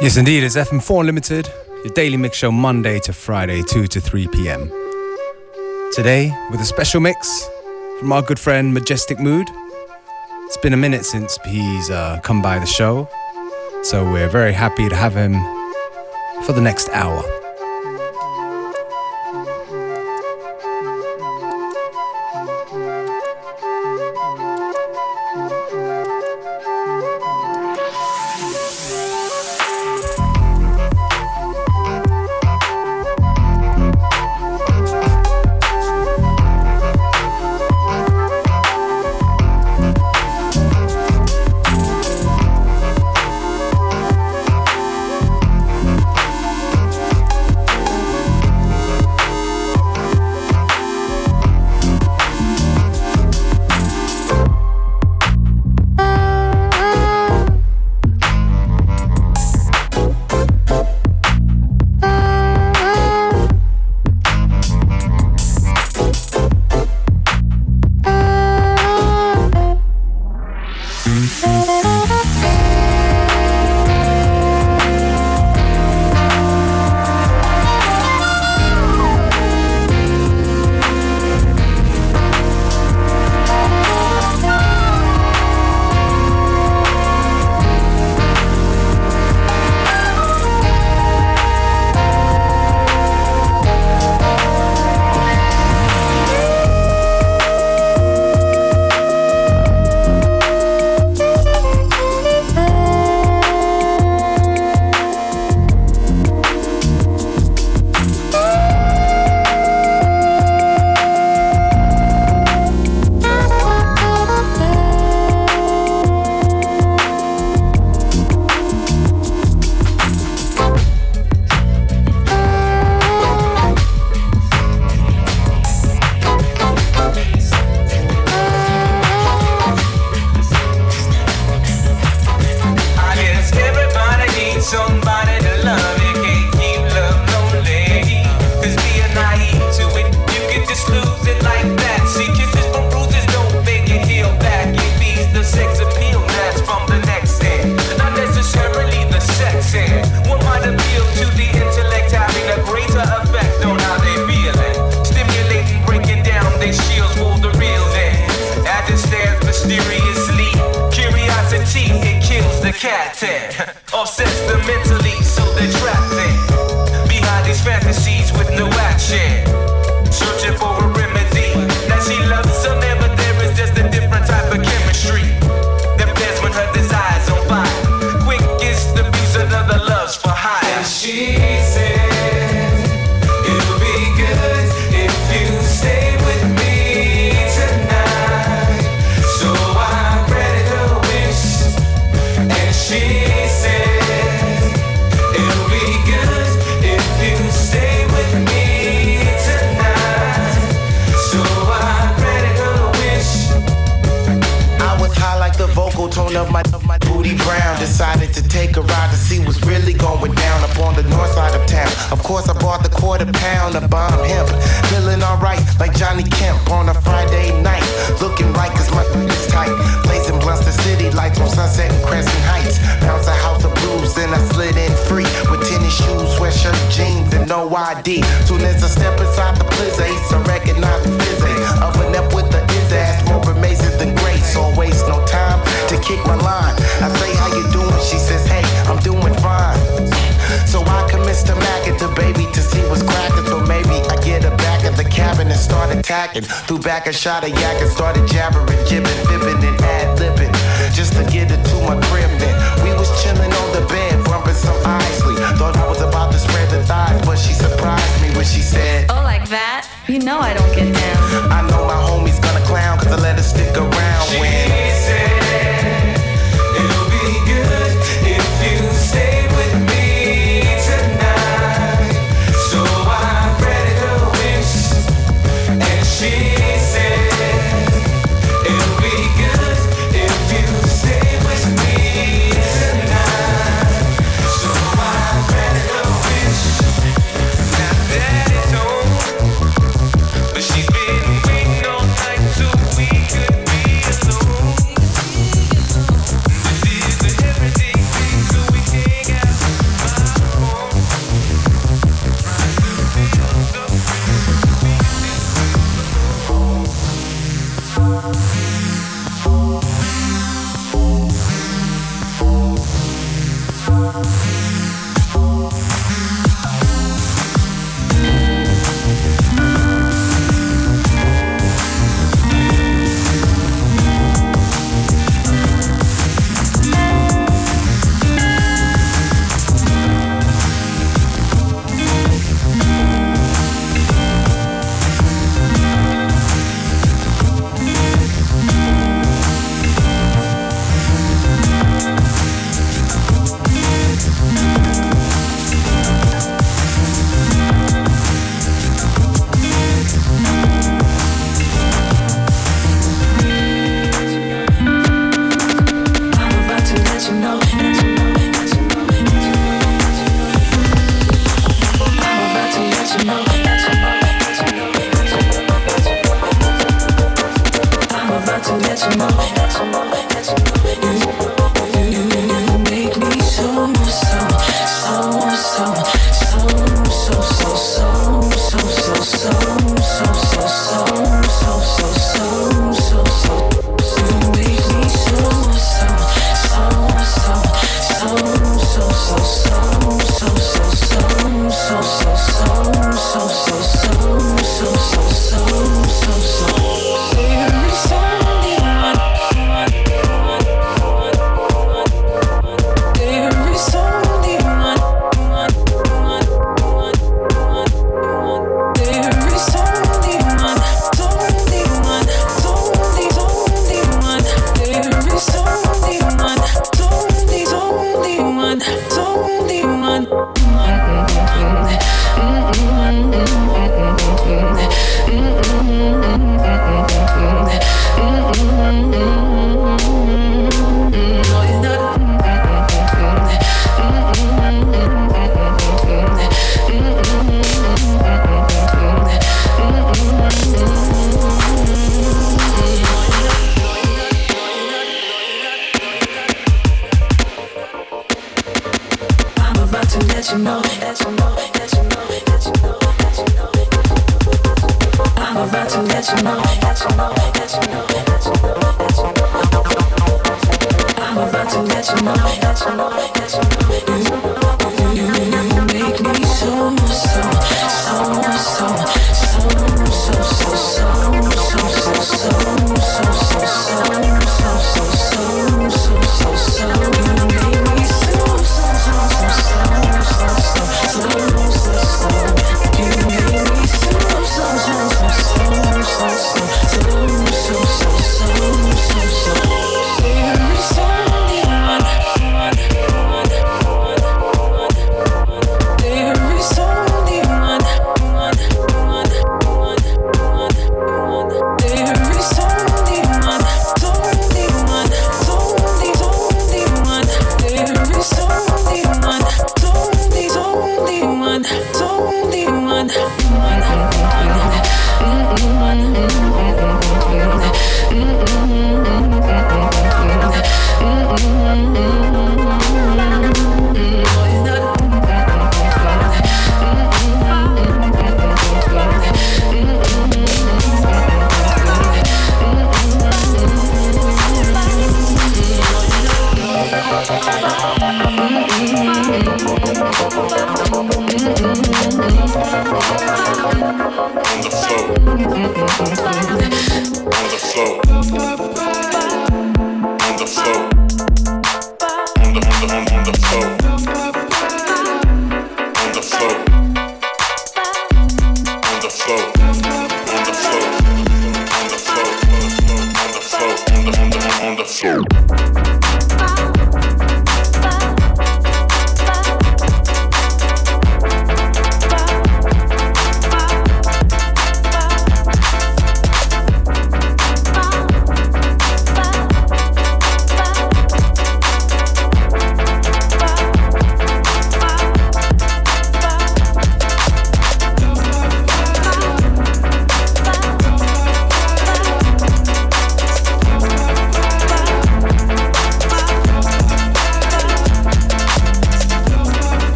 Yes, indeed. It's FM4 Unlimited, your daily mix show Monday to Friday, 2 to 3 p.m. Today, with a special mix from our good friend Majestic Mood. It's been a minute since he's uh, come by the show, so we're very happy to have him for the next hour. Shot of yak and started jabbering,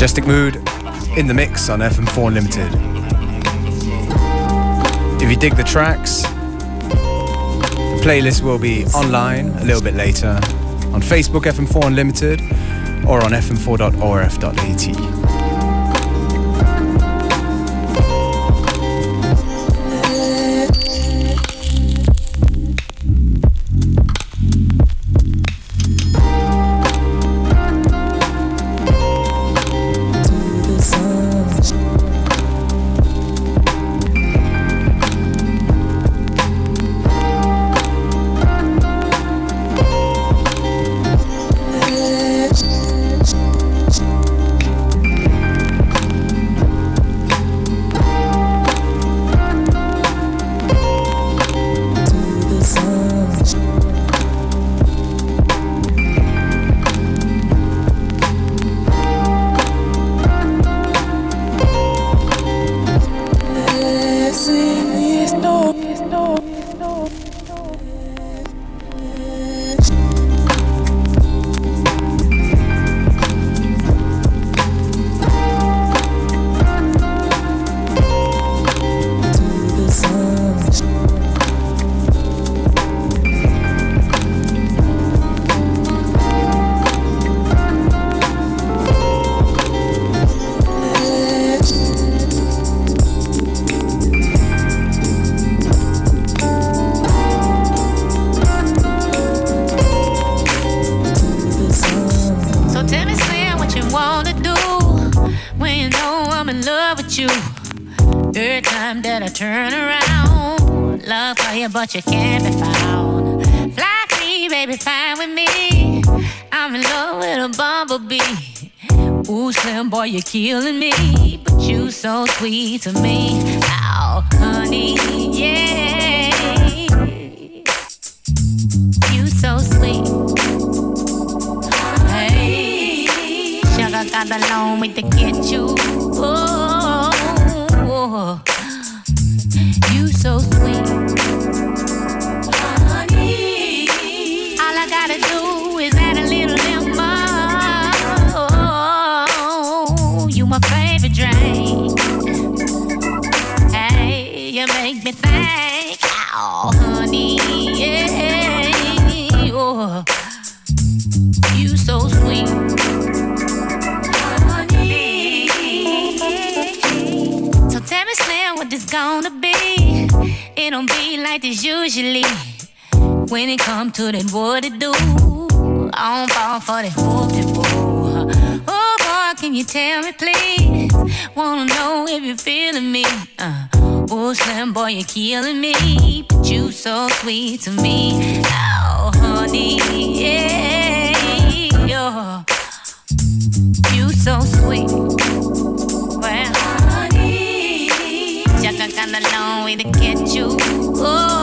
Majestic Mood in the mix on FM4 Unlimited. If you dig the tracks, the playlist will be online a little bit later on Facebook FM4 Unlimited or on fm4.orf.at. time that I turn around, love for you, but you can't be found. Fly free, baby, fine with me. I'm in love with a bumblebee. Ooh, Slim boy, you're killing me, but you so sweet to me. Oh, honey, yeah, you so sweet. Hey, sugar got the long way to get you. Oh, so Like this usually. When it come to that, what it do? I don't fall for that whoop Oh boy, can you tell me, please? Wanna know if you're feeling me? Uh, oh, Slim boy, you're killing me, but you so sweet to me. Oh, honey, yeah, you're, you so sweet. Got kinda long way to get you. Oh,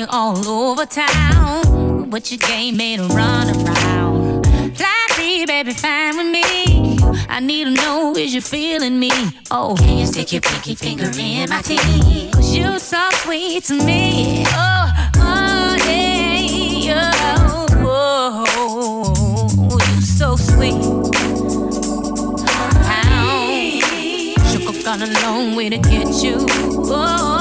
you all over town. But you game made a run around. Fly baby, fine with me. I need to know is you feeling me? Oh, can you stick your pinky finger in my teeth? Cause you so sweet to me. Oh, yeah. Oh, oh, you so sweet. Sugar got a long way to get you. Oh,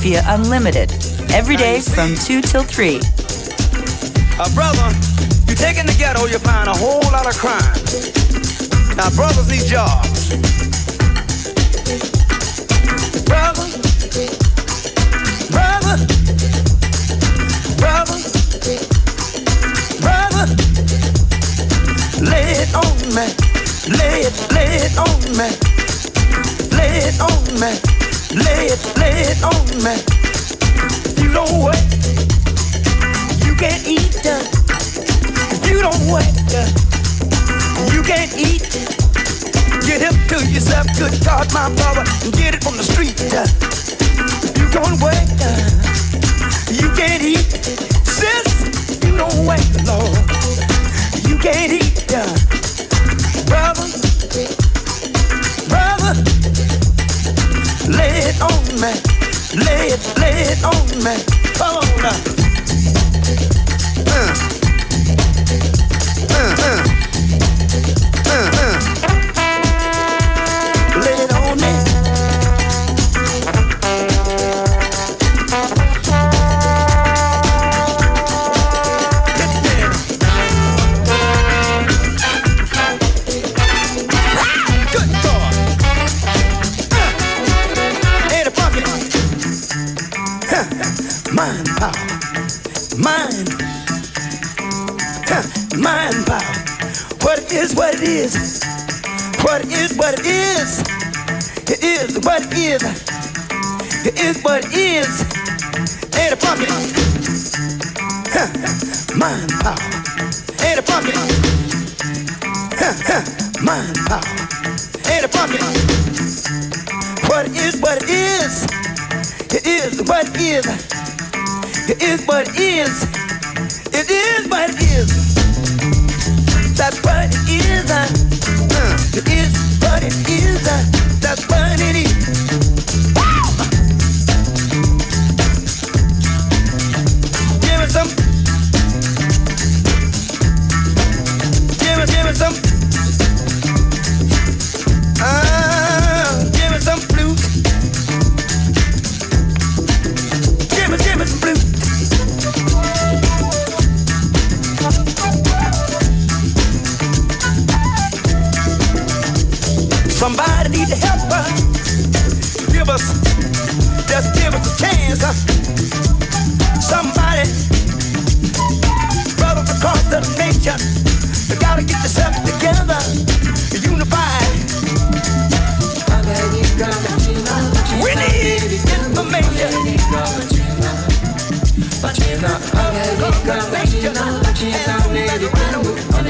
via Unlimited every day from 2 till 3. Uh, brother, you take in the ghetto, you find a whole lot of crime. Now, brothers need jobs. Brother, brother, brother, brother, lay it on me, lay it, lay it on me, lay it on me. Lay it, lay it on me. You don't work. You can't eat them. You don't work. You can't eat. Get hip to yourself, good God, my brother, and get it from the street. You don't work. You can't eat. Sis, you don't work, Lord. You can't eat. me. Lay it, lay it on me. Oh, come on now. Uh. Uh, uh. uh. what is. It is what is. Ain't a pocket. Mind power. Ain't a pocket. Mind power. Ain't a pocket. What is what is. It is what is. It is what is. It is what is. That's what it is. Uh, uh it is what it is. Uh, that's what Give some. Give give some. need a helper. Give us, just give us a chance. Somebody, brothers across the nation, you gotta get yourself together, unified. We need information.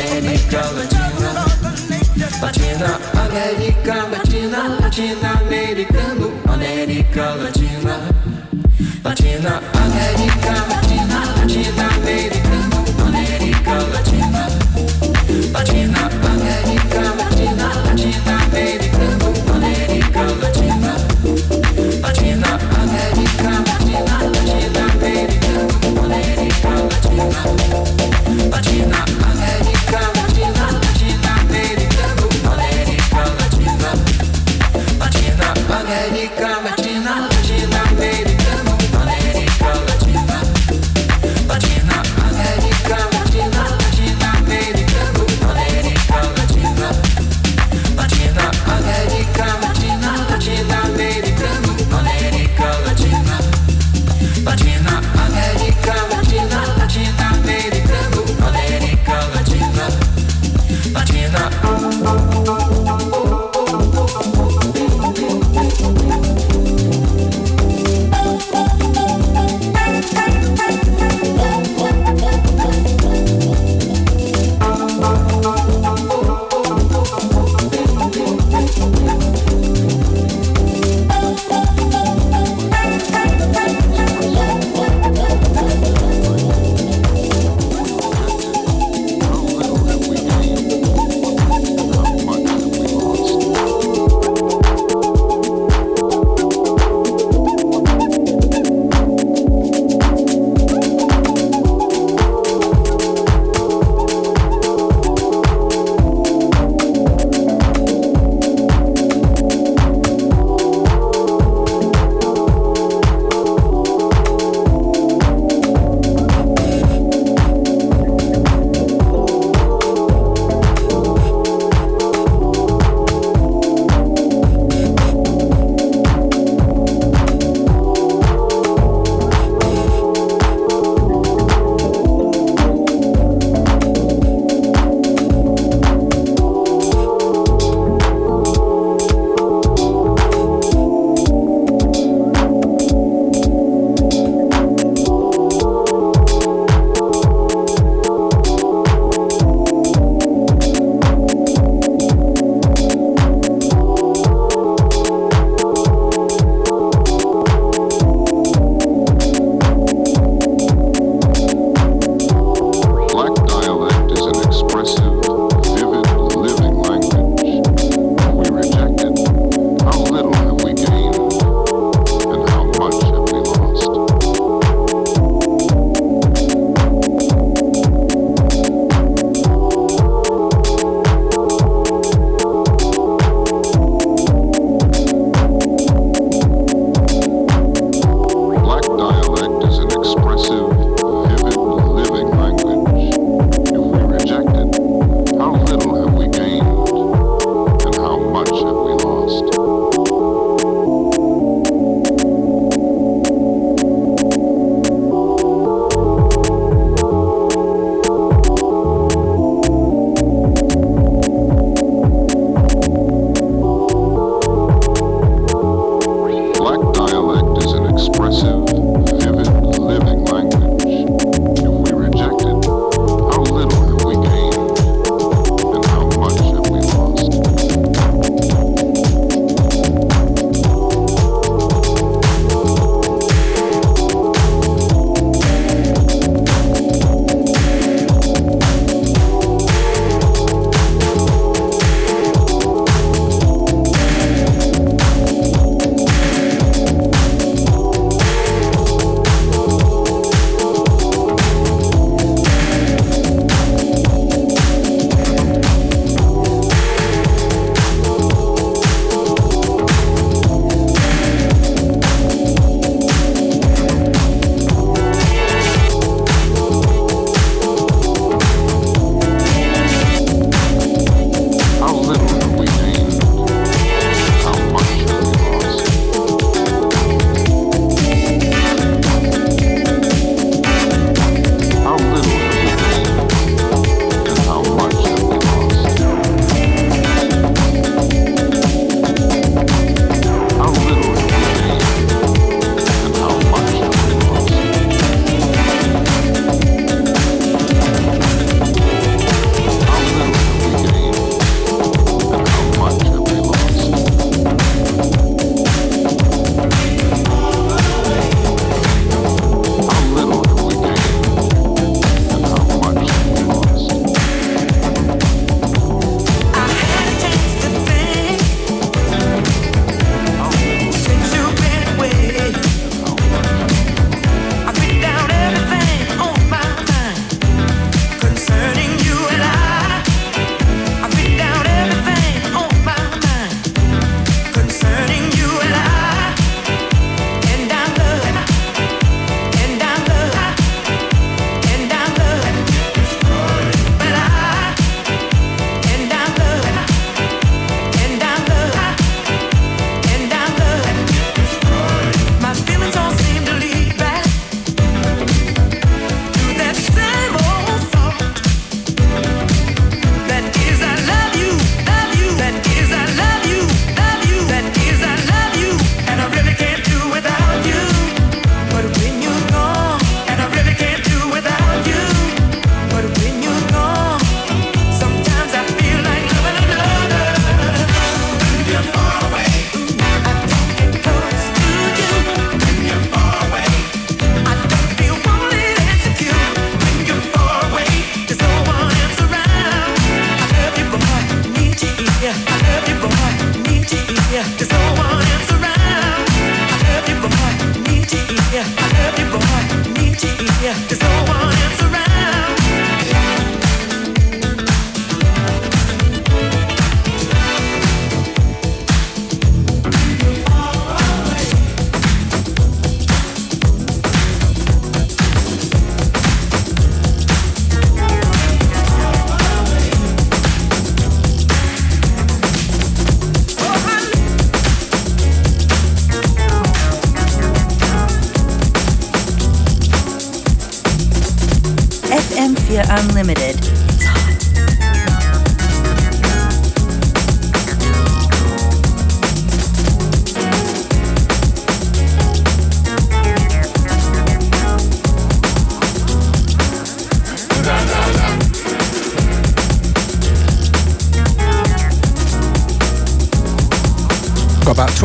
America, Latina, América Latina, Latina, Americano, América Latina. Latina, América Latina, Latina, Americano, América Latina. Latina, América Latina, Latina, Americano, América Latina. Latina, América Latina, Latina, Americano, América Latina. Latina,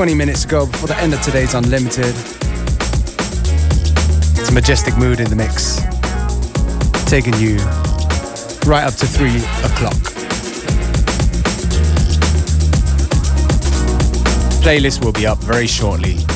20 minutes ago before the end of today's Unlimited. It's a majestic mood in the mix, taking you right up to 3 o'clock. Playlist will be up very shortly.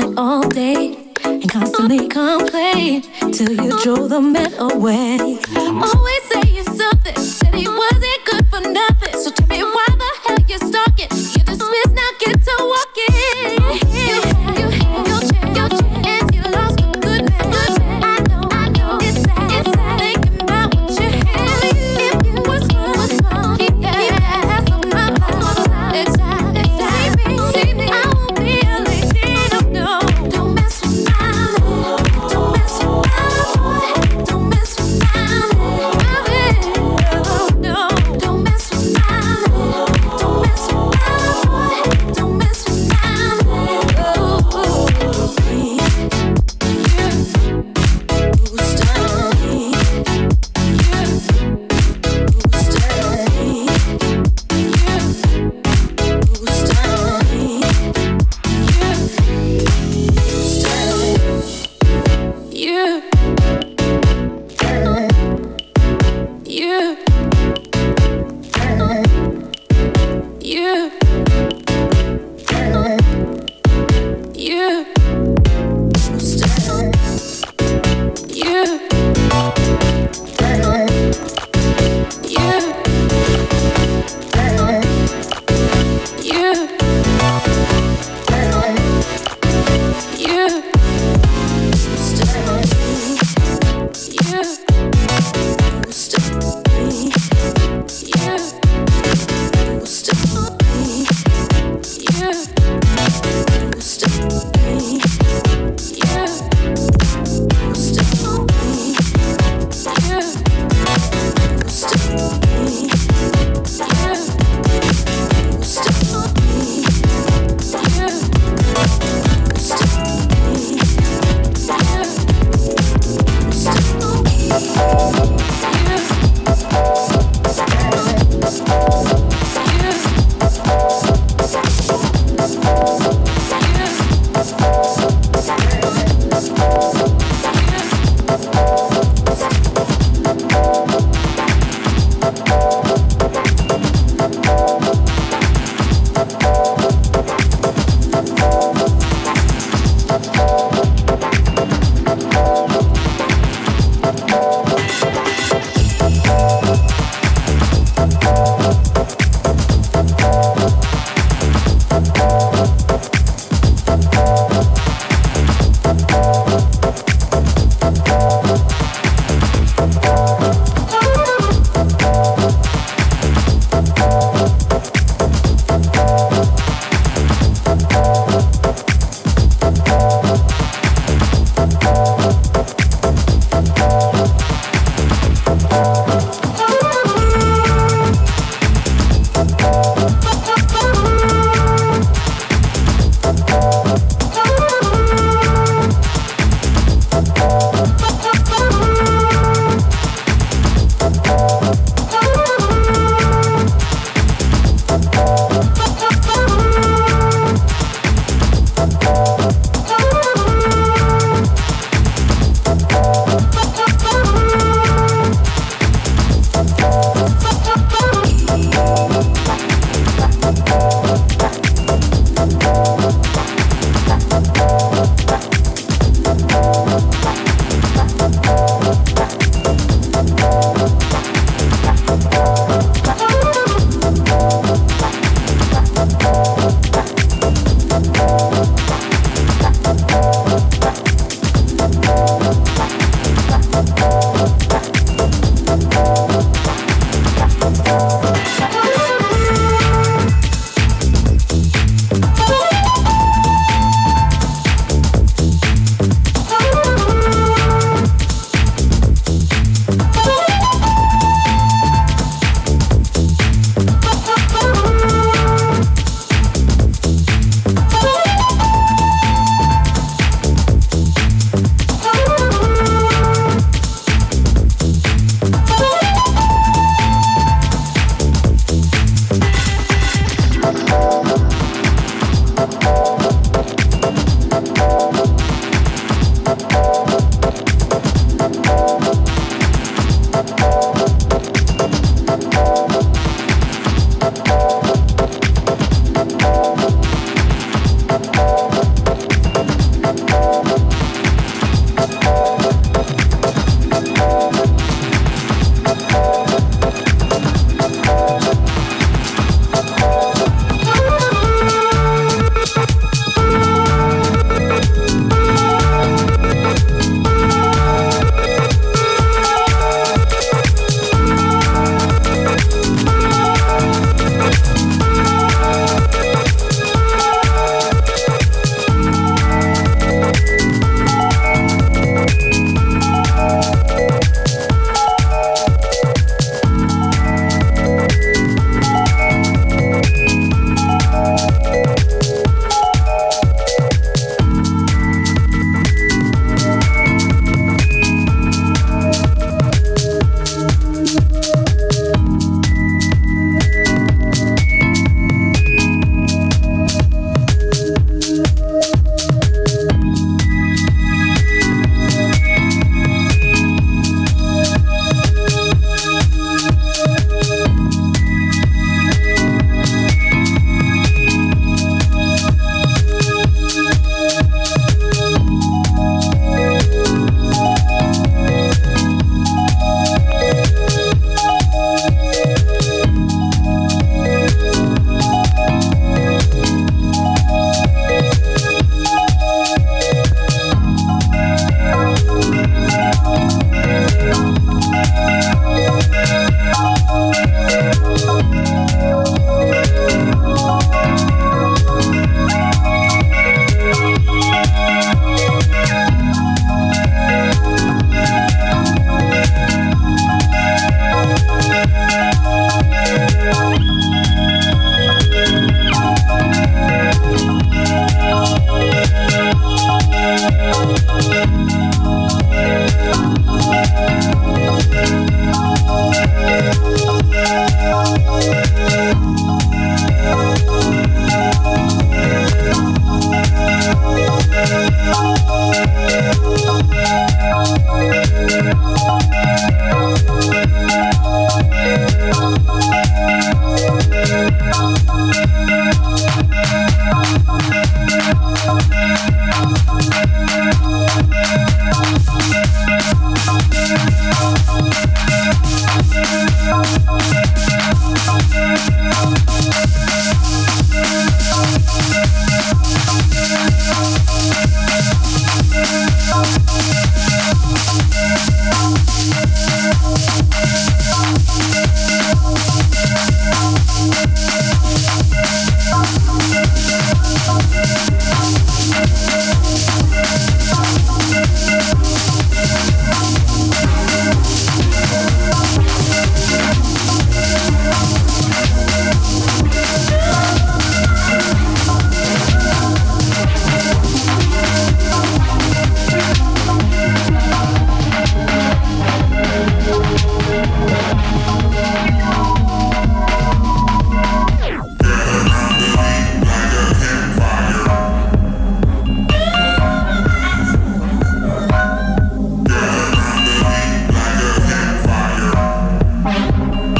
night, all day, and constantly complain till you throw the man away. Mm-hmm. Always saying something, said he wasn't good for nothing. So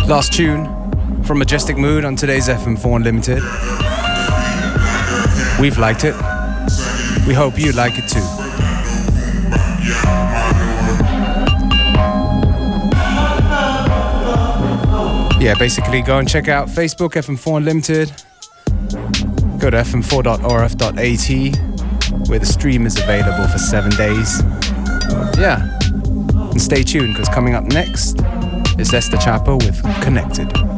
Last tune from Majestic Mood on today's FM4 Unlimited. We've liked it. We hope you like it too. Yeah, basically go and check out Facebook FM4 Unlimited. Go to fm4.orf.at where the stream is available for seven days. Yeah. And stay tuned because coming up next is Esther Csapo with Connected.